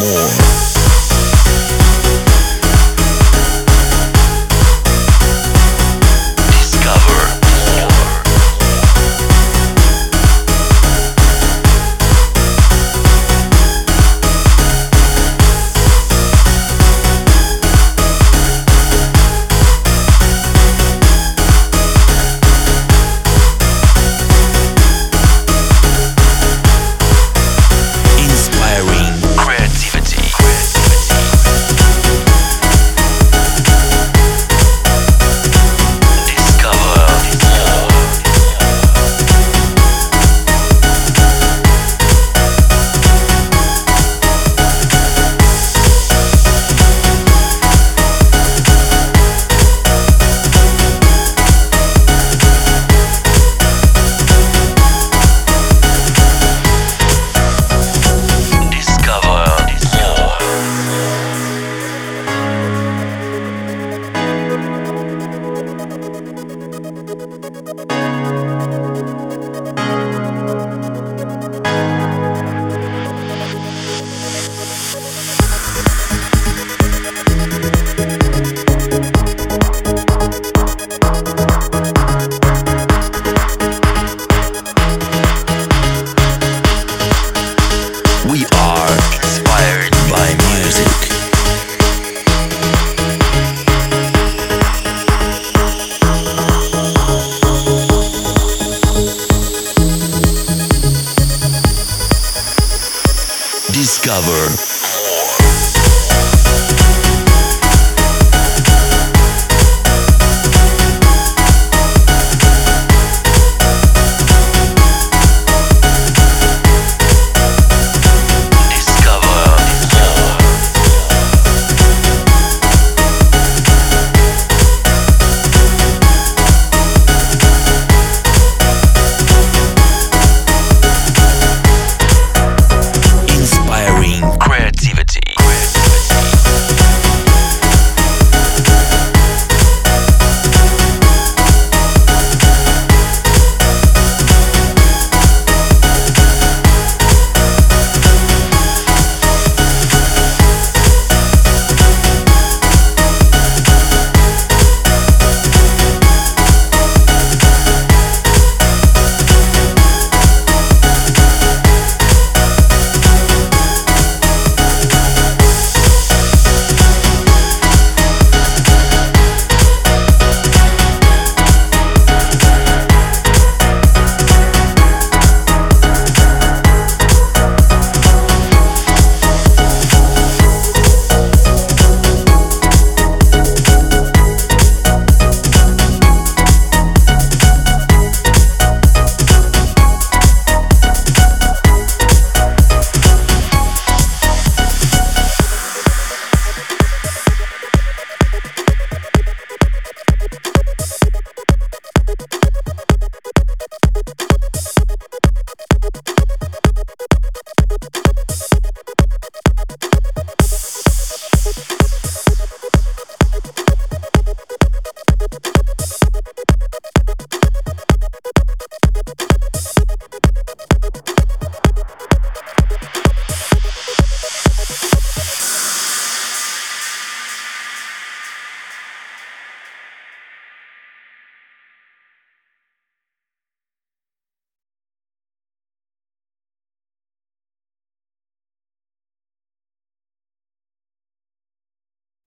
more. Discover